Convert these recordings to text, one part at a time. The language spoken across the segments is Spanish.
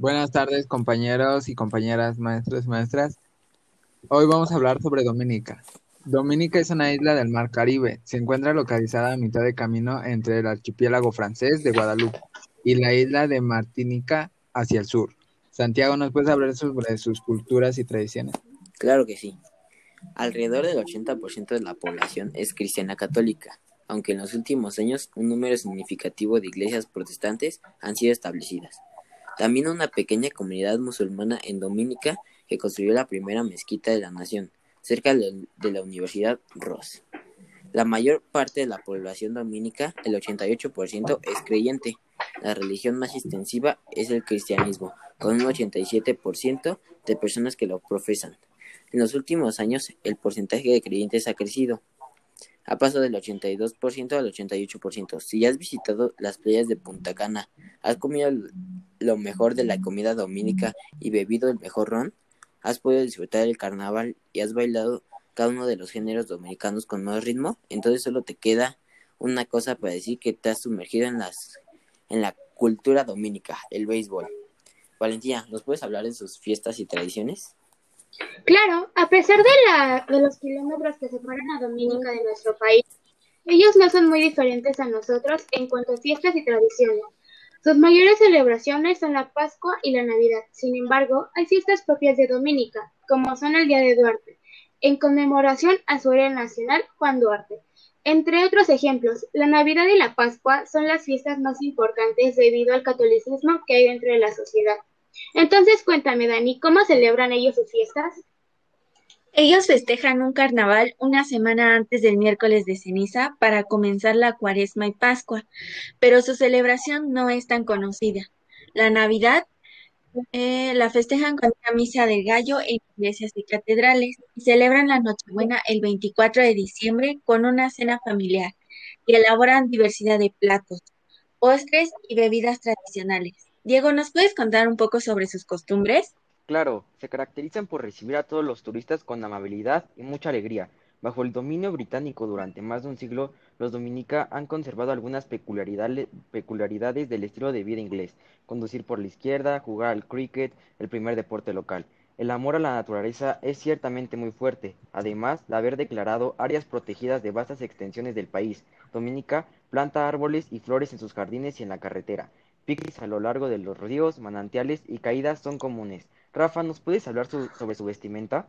Buenas tardes, compañeros y compañeras, maestros y maestras. Hoy vamos a hablar sobre Dominica. Dominica es una isla del Mar Caribe. Se encuentra localizada a mitad de camino entre el archipiélago francés de Guadalupe y la isla de Martinica hacia el sur. Santiago, ¿nos puedes hablar sobre sus culturas y tradiciones? Claro que sí. Alrededor del 80% de la población es cristiana católica, aunque en los últimos años un número significativo de iglesias protestantes han sido establecidas. También una pequeña comunidad musulmana en Dominica que construyó la primera mezquita de la nación, cerca de la Universidad Ross. La mayor parte de la población dominica, el 88%, es creyente. La religión más extensiva es el cristianismo, con un 87% de personas que lo profesan. En los últimos años, el porcentaje de creyentes ha crecido. Ha pasado del 82% al 88%. Si has visitado las playas de Punta Cana, has comido lo mejor de la comida dominica y bebido el mejor ron, has podido disfrutar el carnaval y has bailado cada uno de los géneros dominicanos con más ritmo, entonces solo te queda una cosa para decir que te has sumergido en las en la cultura dominica, el béisbol. Valentina, ¿nos puedes hablar de sus fiestas y tradiciones? Claro, a pesar de, la, de los kilómetros que separan a Dominica de nuestro país, ellos no son muy diferentes a nosotros en cuanto a fiestas y tradiciones. Sus mayores celebraciones son la Pascua y la Navidad. Sin embargo, hay fiestas propias de Dominica, como son el Día de Duarte, en conmemoración a su héroe nacional Juan Duarte. Entre otros ejemplos, la Navidad y la Pascua son las fiestas más importantes debido al catolicismo que hay dentro de la sociedad. Entonces cuéntame, Dani, ¿cómo celebran ellos sus fiestas? Ellos festejan un carnaval una semana antes del miércoles de ceniza para comenzar la cuaresma y pascua, pero su celebración no es tan conocida. La Navidad eh, la festejan con una misa del gallo en iglesias y catedrales y celebran la Nochebuena el 24 de diciembre con una cena familiar y elaboran diversidad de platos, postres y bebidas tradicionales. Diego, ¿nos puedes contar un poco sobre sus costumbres? Claro, se caracterizan por recibir a todos los turistas con amabilidad y mucha alegría. Bajo el dominio británico durante más de un siglo, los dominica han conservado algunas peculiaridades del estilo de vida inglés, conducir por la izquierda, jugar al cricket, el primer deporte local. El amor a la naturaleza es ciertamente muy fuerte, además de haber declarado áreas protegidas de vastas extensiones del país. Dominica planta árboles y flores en sus jardines y en la carretera. Picnics a lo largo de los ríos, manantiales y caídas son comunes. Rafa, ¿nos puedes hablar sobre su vestimenta?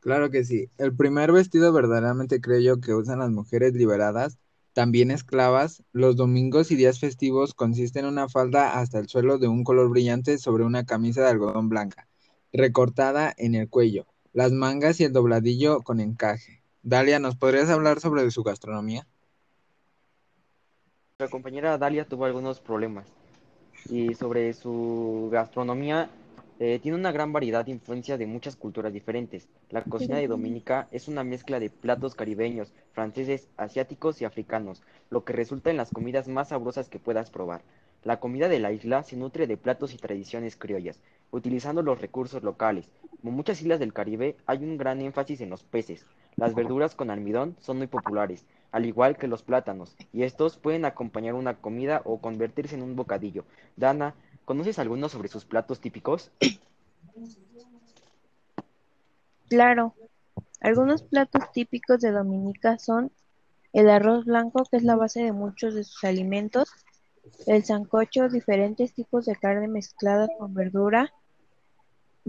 Claro que sí. El primer vestido verdaderamente creo yo que usan las mujeres liberadas, también esclavas, los domingos y días festivos consiste en una falda hasta el suelo de un color brillante sobre una camisa de algodón blanca, recortada en el cuello, las mangas y el dobladillo con encaje. Dalia, ¿nos podrías hablar sobre su gastronomía? La compañera Dalia tuvo algunos problemas y sobre su gastronomía eh, tiene una gran variedad de influencia de muchas culturas diferentes. La cocina de Dominica es una mezcla de platos caribeños, franceses, asiáticos y africanos, lo que resulta en las comidas más sabrosas que puedas probar. La comida de la isla se nutre de platos y tradiciones criollas, utilizando los recursos locales. Como muchas islas del Caribe, hay un gran énfasis en los peces. Las verduras con almidón son muy populares, al igual que los plátanos, y estos pueden acompañar una comida o convertirse en un bocadillo. Dana, ¿conoces algunos sobre sus platos típicos? Claro, algunos platos típicos de Dominica son el arroz blanco, que es la base de muchos de sus alimentos, el sancocho, diferentes tipos de carne mezclada con verdura,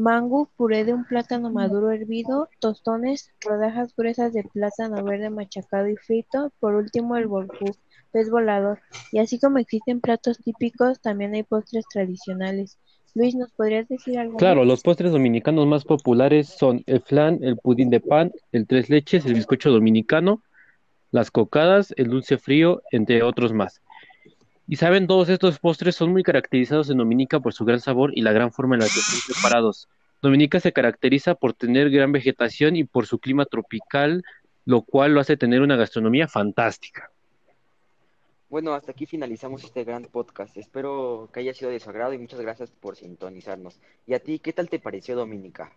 mango, puré de un plátano maduro hervido, tostones, rodajas gruesas de plátano verde machacado y frito, por último el bolcú, pez volador. Y así como existen platos típicos, también hay postres tradicionales. Luis, ¿nos podrías decir algo? Claro, los postres dominicanos más populares son el flan, el pudín de pan, el tres leches, el bizcocho dominicano, las cocadas, el dulce frío, entre otros más. Y saben, todos estos postres son muy caracterizados en Dominica por su gran sabor y la gran forma en la que están preparados. Dominica se caracteriza por tener gran vegetación y por su clima tropical, lo cual lo hace tener una gastronomía fantástica. Bueno, hasta aquí finalizamos este gran podcast. Espero que haya sido de su agrado y muchas gracias por sintonizarnos. ¿Y a ti qué tal te pareció Dominica?